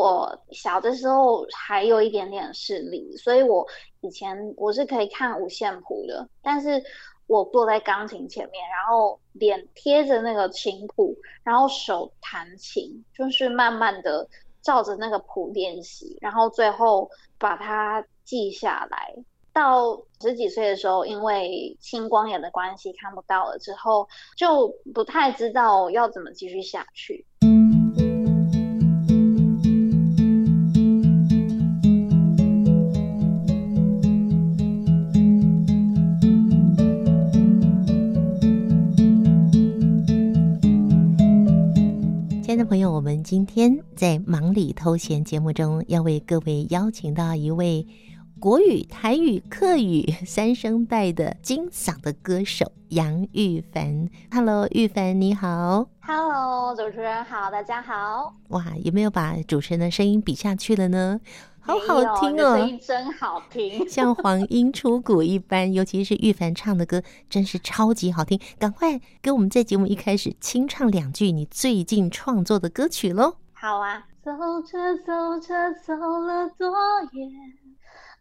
我小的时候还有一点点视力，所以我以前我是可以看五线谱的，但是我坐在钢琴前面，然后脸贴着那个琴谱，然后手弹琴，就是慢慢的照着那个谱练习，然后最后把它记下来。到十几岁的时候，因为青光眼的关系看不到了之后，就不太知道要怎么继续下去。亲爱的朋友，我们今天在忙里偷闲节目中，要为各位邀请到一位国语、台语、客语三声带的金嗓的歌手杨玉凡。Hello，玉凡你好。Hello，主持人好，大家好。哇，有没有把主持人的声音比下去了呢？好好听哦，声音真好听，像黄莺出谷一般。尤其是玉凡唱的歌，真是超级好听。赶快给我们在节目一开始清唱两句你最近创作的歌曲喽。好啊，走着走着走了多远，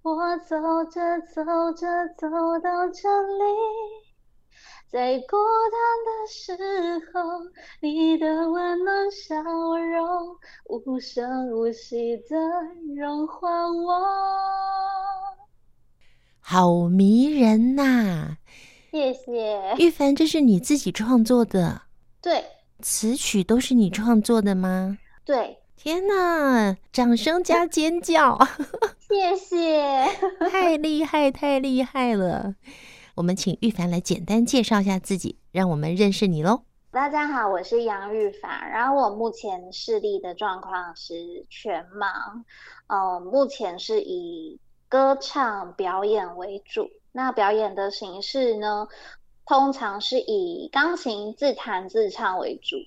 我走着走着走到这里。在孤单的时候，你的温暖笑容无声无息的融化我，好迷人呐、啊！谢谢。玉凡，这是你自己创作的？对。词曲都是你创作的吗？对。天呐！掌声加尖叫！谢谢。太厉害，太厉害了。我们请玉凡来简单介绍一下自己，让我们认识你喽。大家好，我是杨玉凡，然后我目前视力的状况是全盲，呃，目前是以歌唱表演为主。那表演的形式呢，通常是以钢琴自弹自唱为主，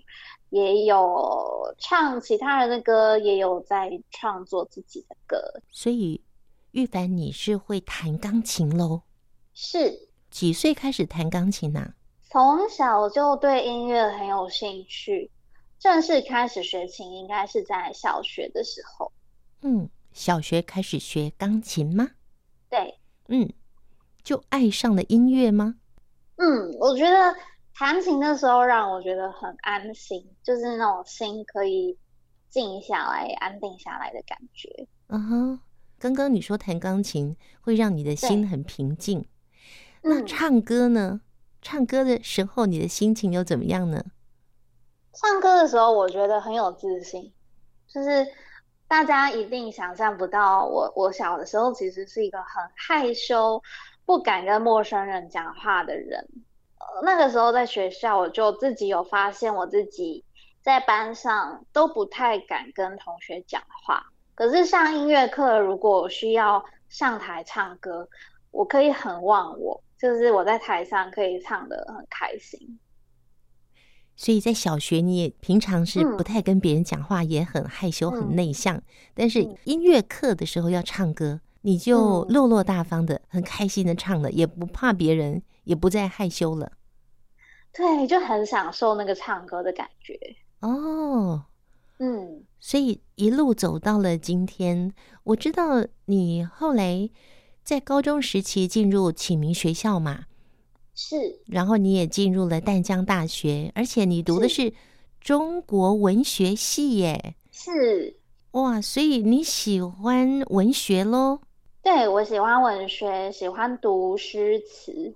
也有唱其他人的歌，也有在创作自己的歌。所以，玉凡，你是会弹钢琴喽？是。几岁开始弹钢琴呢？啊？从小就对音乐很有兴趣，正式开始学琴应该是在小学的时候。嗯，小学开始学钢琴吗？对，嗯，就爱上了音乐吗？嗯，我觉得弹琴的时候让我觉得很安心，就是那种心可以静下来、安定下来的感觉。嗯哼，刚刚你说弹钢琴会让你的心很平静。那唱歌呢？唱歌的时候，你的心情又怎么样呢？唱歌的时候，我觉得很有自信。就是大家一定想象不到我，我我小的时候其实是一个很害羞、不敢跟陌生人讲话的人。呃，那个时候在学校，我就自己有发现，我自己在班上都不太敢跟同学讲话。可是上音乐课，如果我需要上台唱歌，我可以很忘我。就是我在台上可以唱的很开心，所以在小学你也平常是不太跟别人讲话，嗯、也很害羞、很内向。嗯、但是音乐课的时候要唱歌，嗯、你就落落大方的、很开心的唱了，也不怕别人，也不再害羞了。对，就很享受那个唱歌的感觉。哦，嗯，所以一路走到了今天，我知道你后来。在高中时期进入启明学校嘛，是，然后你也进入了淡江大学，而且你读的是。中国文学系耶，是，哇，所以你喜欢文学喽？对，我喜欢文学，喜欢读诗词，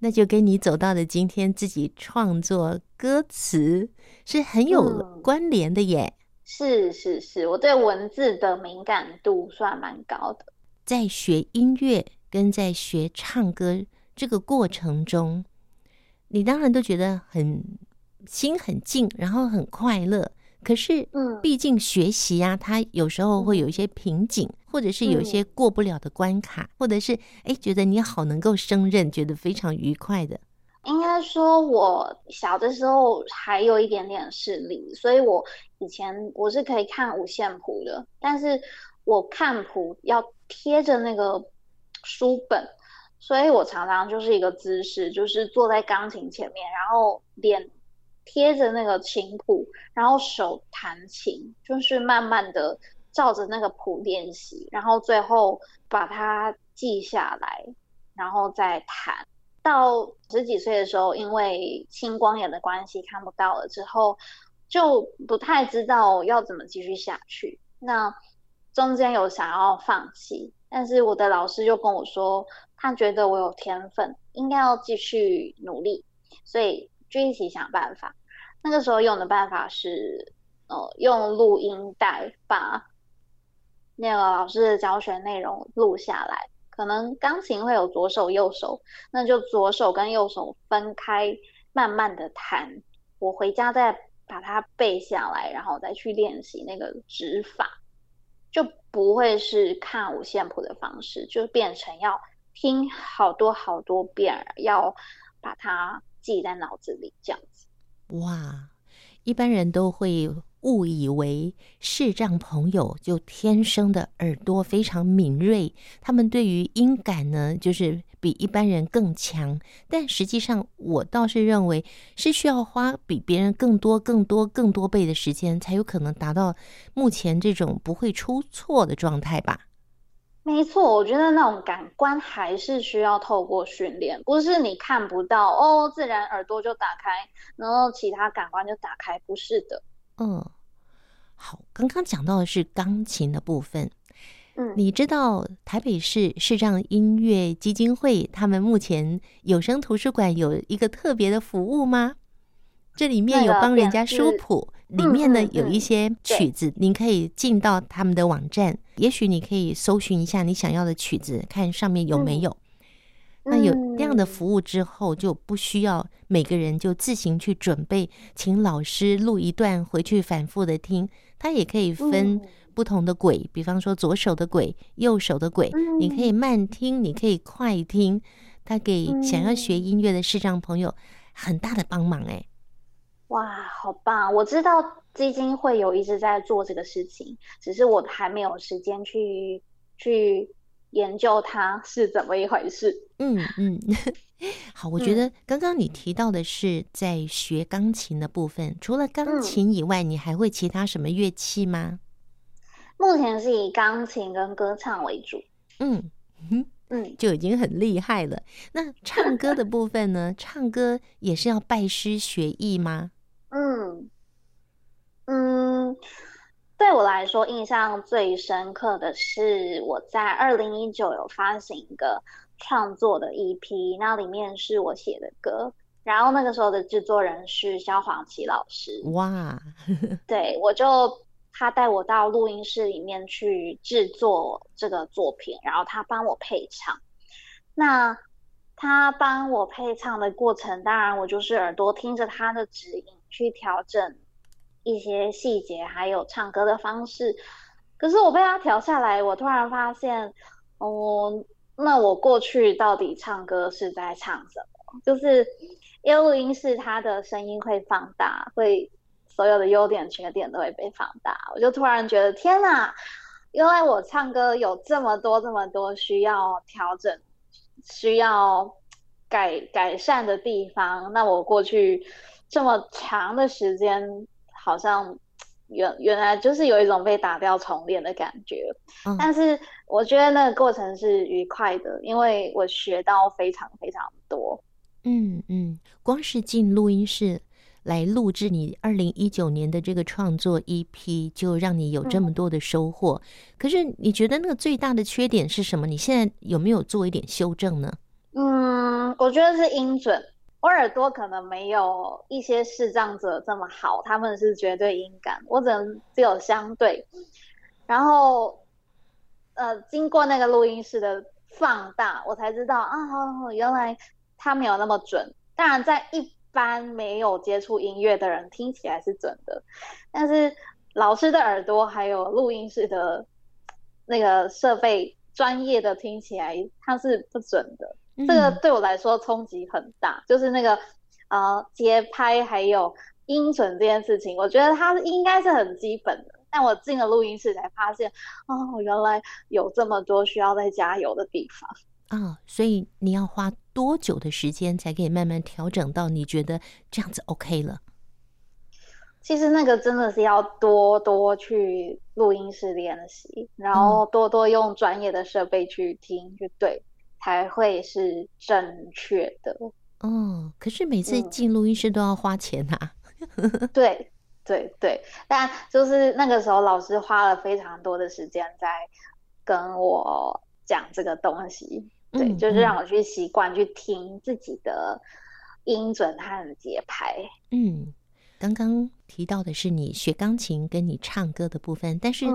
那就跟你走到的今天自己创作歌词是很有关联的耶。嗯，是是是，我对文字的敏感度算蛮高的。在学音乐跟在学唱歌这个过程中，你当然都觉得很心很静，然后很快乐。可是，嗯，毕竟学习啊，它有时候会有一些瓶颈，或者是有一些过不了的关卡，或者是哎，觉得你好能够胜任，觉得非常愉快的。应该说，我小的时候还有一点点视力，所以我以前我是可以看五线谱的，但是我看谱要。贴着那个书本，所以我常常就是一个姿势，就是坐在钢琴前面，然后脸贴着那个琴谱，然后手弹琴，就是慢慢的照着那个谱练习，然后最后把它记下来，然后再弹。到十几岁的时候，因为青光眼的关系看不到了之后，就不太知道要怎么继续下去。那中间有想要放弃，但是我的老师就跟我说，他觉得我有天分，应该要继续努力，所以就一起想办法。那个时候用的办法是，呃，用录音带把那个老师的教学内容录下来。可能钢琴会有左手右手，那就左手跟右手分开，慢慢的弹。我回家再把它背下来，然后再去练习那个指法，就不会是看五线谱的方式，就变成要听好多好多遍，要把它记在脑子里这样子。哇，一般人都会。误以为视障朋友就天生的耳朵非常敏锐，他们对于音感呢，就是比一般人更强。但实际上，我倒是认为是需要花比别人更多、更多、更多倍的时间，才有可能达到目前这种不会出错的状态吧。没错，我觉得那种感官还是需要透过训练，不是你看不到哦，自然耳朵就打开，然后其他感官就打开，不是的。嗯，好，刚刚讲到的是钢琴的部分。嗯，你知道台北市视障音乐基金会他们目前有声图书馆有一个特别的服务吗？这里面有帮人家书谱，里面呢有一些曲子，您可以进到他们的网站，也许你可以搜寻一下你想要的曲子，看上面有没有。那有这样的服务之后，就不需要每个人就自行去准备，请老师录一段回去反复的听。他也可以分不同的轨，比方说左手的轨、右手的轨，你可以慢听，你可以快听。他给想要学音乐的视障朋友很大的帮忙哎。哇，好棒！我知道基金会有一直在做这个事情，只是我还没有时间去去。研究它是怎么一回事？嗯嗯，好，我觉得刚刚你提到的是在学钢琴的部分，嗯、除了钢琴以外，你还会其他什么乐器吗？目前是以钢琴跟歌唱为主。嗯嗯，就已经很厉害了。那唱歌的 部分呢？唱歌也是要拜师学艺吗？嗯嗯。对我来说，印象最深刻的是我在二零一九有发行一个创作的 EP，那里面是我写的歌，然后那个时候的制作人是萧煌奇老师。哇，对，我就他带我到录音室里面去制作这个作品，然后他帮我配唱。那他帮我配唱的过程，当然我就是耳朵听着他的指引去调整。一些细节，还有唱歌的方式，可是我被他调下来，我突然发现，哦，那我过去到底唱歌是在唱什么？就是因为录音室他的声音会放大，会所有的优点缺点都会被放大，我就突然觉得天哪，原来我唱歌有这么多这么多需要调整、需要改改善的地方。那我过去这么长的时间。好像原原来就是有一种被打掉重练的感觉，嗯，但是我觉得那个过程是愉快的，因为我学到非常非常多。嗯嗯，光是进录音室来录制你二零一九年的这个创作 EP，就让你有这么多的收获。嗯。可是你觉得那个最大的缺点是什么？你现在有没有做一点修正呢？嗯，我觉得是音准。我耳朵可能没有一些视障者这么好，他们是绝对音感，我只能只有相对。然后，呃，经过那个录音室的放大，我才知道啊，原来他没有那么准。当然，在一般没有接触音乐的人听起来是准的，但是老师的耳朵还有录音室的那个设备专业的听起来，它是不准的。这个对我来说冲击很大，嗯、就是那个呃节拍还有音准这件事情，我觉得它应该是很基本的。但我进了录音室才发现，哦，原来有这么多需要再加油的地方啊、哦！所以你要花多久的时间才可以慢慢调整到你觉得这样子 OK 了？其实那个真的是要多多去录音室练习，然后多多用专业的设备去听，去对，才会是正确的。哦，可是每次进录音室都要花钱啊。嗯、对对对，但就是那个时候老师花了非常多的时间在跟我讲这个东西，对，嗯、就是让我去习惯去听自己的音准和节拍。嗯。刚刚提到的是你学钢琴跟你唱歌的部分，但是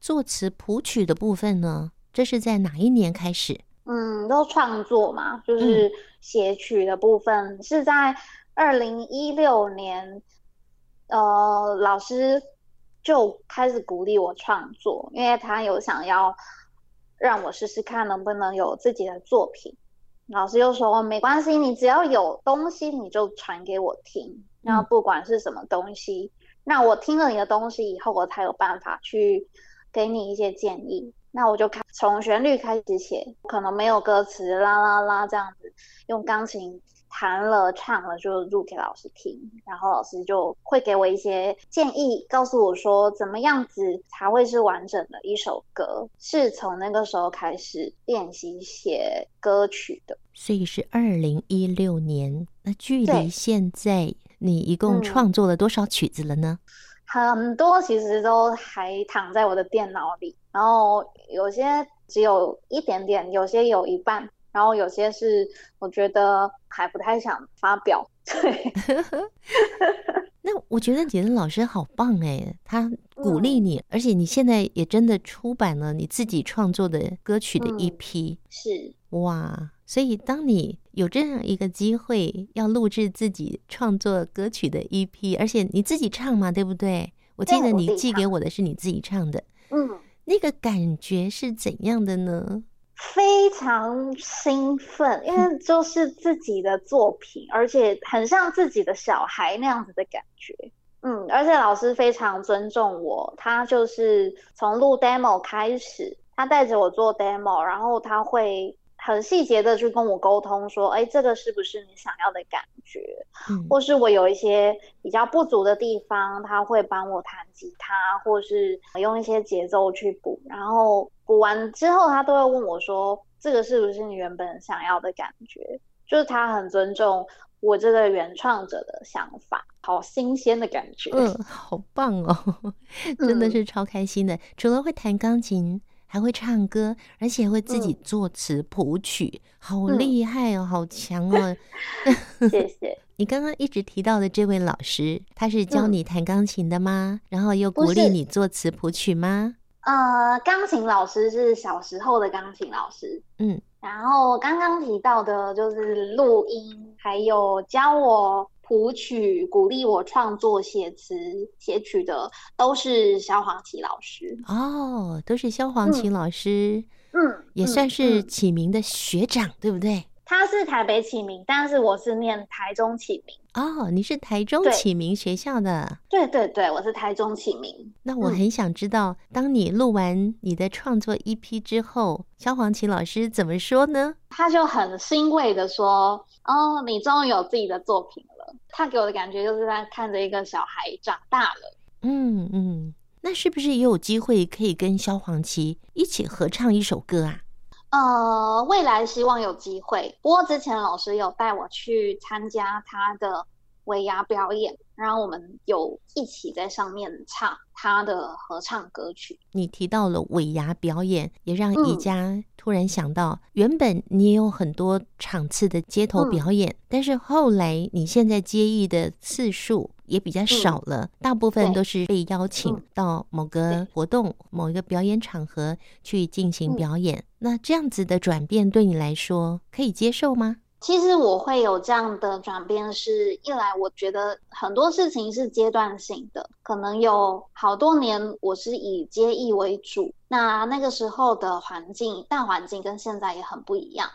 作词谱曲的部分呢？这是在哪一年开始？嗯，都创作嘛，就是写曲的部分、嗯、是在二零一六年，呃，老师就开始鼓励我创作，因为他有想要让我试试看能不能有自己的作品。老师又说：“没关系，你只要有东西，你就传给我听。”然后不管是什么东西，嗯、那我听了你的东西以后，我才有办法去给你一些建议。那我就开从旋律开始写，可能没有歌词，啦啦啦这样子，用钢琴。弹了唱了就录给老师听，然后老师就会给我一些建议，告诉我说怎么样子才会是完整的一首歌。是从那个时候开始练习写歌曲的，所以是二零一六年。那距离现在，你一共创作了多少曲子了呢？嗯，很多其实都还躺在我的电脑里，然后有些只有一点点，有些有一半。然后有些是我觉得还不太想发表，对。那我觉得你的老师好棒哎，他鼓励你，嗯、而且你现在也真的出版了你自己创作的歌曲的一批、嗯、是哇。所以当你有这样一个机会要录制自己创作歌曲的 EP，而且你自己唱嘛，对不对？我记得你寄给我的是你自己唱的，嗯，那个感觉是怎样的呢？非常兴奋，因为就是自己的作品，而且很像自己的小孩那样子的感觉。嗯，而且老师非常尊重我，他就是从录 demo 开始，他带着我做 demo，然后他会。很细节的去跟我沟通，说，哎，这个是不是你想要的感觉？嗯，或是我有一些比较不足的地方，他会帮我弹吉他，或是用一些节奏去补。然后补完之后，他都会问我说，这个是不是你原本想要的感觉？就是他很尊重我这个原创者的想法，好新鲜的感觉。嗯，好棒哦，真的是超开心的。嗯，除了会弹钢琴。还会唱歌，而且会自己作词谱曲，嗯、好厉害哦，嗯、好强哦！谢谢。你刚刚一直提到的这位老师，他是教你弹钢琴的吗？嗯、然后又鼓励你作词谱曲吗？呃，钢琴老师是小时候的钢琴老师，嗯。然后刚刚提到的就是录音，还有教我。谱曲鼓励我创作写词写曲的都是萧煌奇老师哦，都是萧煌奇老师，嗯，嗯也算是启明的学长，嗯、对不对？他是台北启明，但是我是念台中启明。哦，你是台中启明学校的？对对对，我是台中启明。那我很想知道，嗯、当你录完你的创作 EP 之后，萧煌奇老师怎么说呢？他就很欣慰的说：“哦，你终于有自己的作品了。”他给我的感觉就是在看着一个小孩长大了。嗯嗯，那是不是也有机会可以跟萧煌奇一起合唱一首歌啊？呃，未来希望有机会。不过之前老师有带我去参加他的尾牙表演，然后我们有一起在上面唱他的合唱歌曲。你提到了尾牙表演，也让宜家突然想到，嗯、原本你也有很多场次的街头表演，嗯、但是后来你现在接艺的次数。也比较少了，嗯、大部分都是被邀请到某个活动、嗯、某一个表演场合去进行表演。嗯、那这样子的转变对你来说可以接受吗？其实我会有这样的转变，是一来我觉得很多事情是阶段性的，可能有好多年我是以接艺为主，那那个时候的环境、大环境跟现在也很不一样。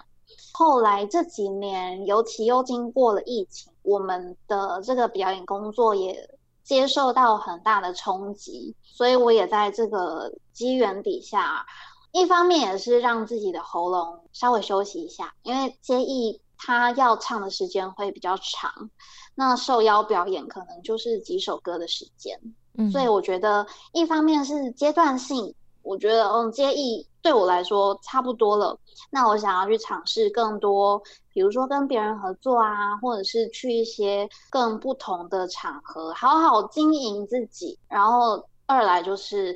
后来这几年，尤其又经过了疫情，我们的这个表演工作也接受到很大的冲击，所以我也在这个机缘底下，一方面也是让自己的喉咙稍微休息一下，因为接艺他要唱的时间会比较长，那受邀表演可能就是几首歌的时间。嗯，所以我觉得一方面是阶段性，我觉得嗯，接艺对我来说差不多了。那我想要去尝试更多，比如说跟别人合作啊，或者是去一些更不同的场合，好好经营自己。然后二来就是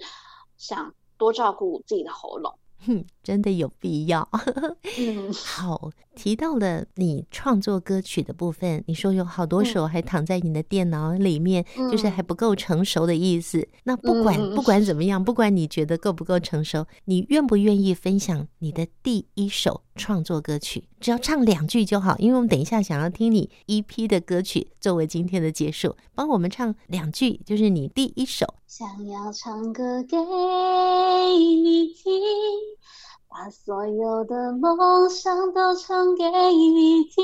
想多照顾自己的喉咙。哼，真的有必要。嗯，好，提到了你创作歌曲的部分，你说有好多首还躺在你的电脑里面，嗯、就是还不够成熟的意思。那不管、嗯、不管怎么样，不管你觉得够不够成熟，你愿不愿意分享你的第一首创作歌曲？只要唱两句就好，因为我们等一下想要听你 EP 的歌曲作为今天的结束，帮我们唱两句，就是你第一首。想要唱歌给你听，把所有的梦想都唱给你听。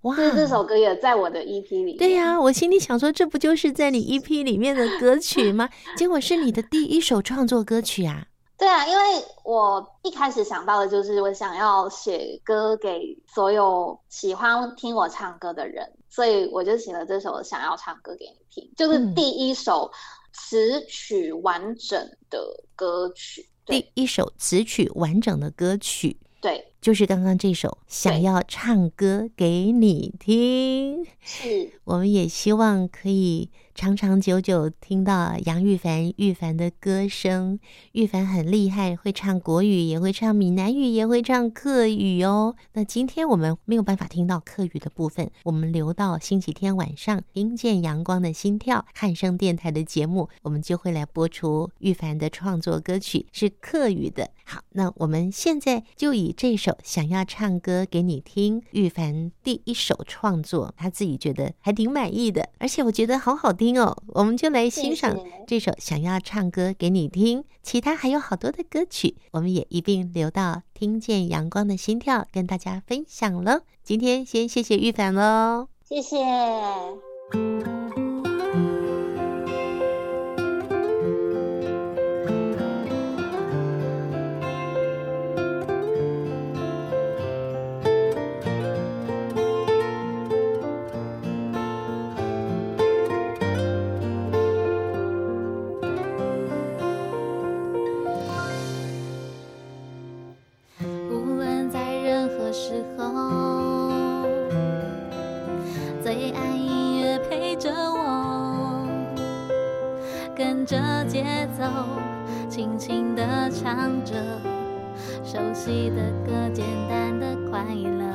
哇，这这首歌也在我的 EP 里。对呀、啊，我心里想说，这不就是在你 EP 里面的歌曲 吗？结果是你的第一首创作歌曲啊。对啊，因为我一开始想到的就是我想要写歌给所有喜欢听我唱歌的人。所以我就写了这首《想要唱歌给你听》，就是第一首词曲完整的歌曲。嗯、第一首词曲完整的歌曲，对，就是刚刚这首《想要唱歌给你听》。是，我们也希望可以。长长久久听到杨玉凡玉凡的歌声，玉凡很厉害，会唱国语，也会唱闽南语，也会唱客语哦。那今天我们没有办法听到客语的部分，我们留到星期天晚上听见阳光的心跳汉声电台的节目，我们就会来播出玉凡的创作歌曲，是客语的。好，那我们现在就以这首想要唱歌给你听，玉凡第一首创作，他自己觉得还挺满意的，而且我觉得好好听。哦，我们就来欣赏这首想要唱歌给你听。其他还有好多的歌曲，我们也一并留到听见阳光的心跳跟大家分享了。今天先谢谢玉凡喽，谢谢。这节奏轻轻地唱着熟悉的歌，简单的快乐。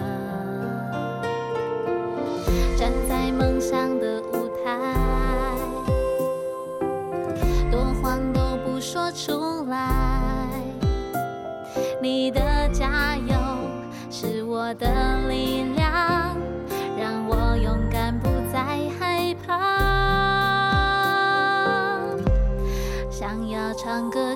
唱歌。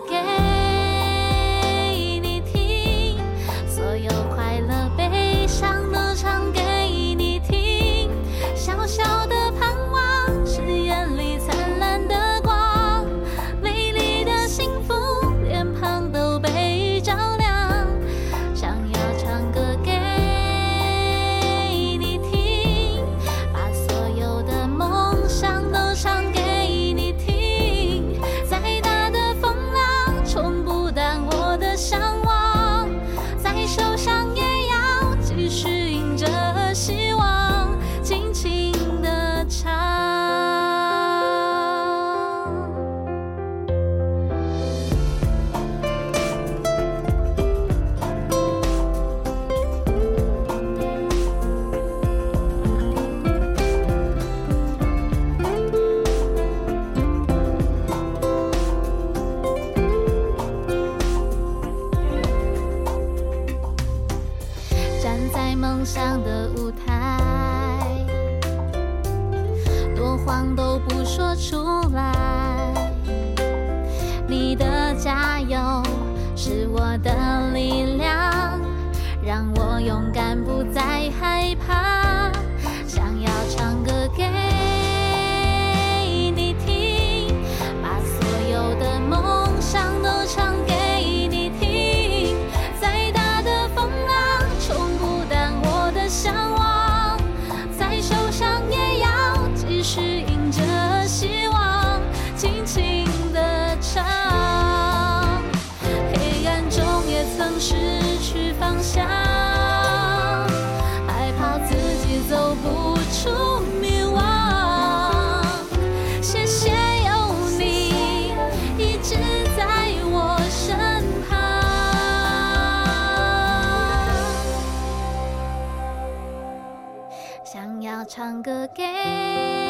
唱歌给。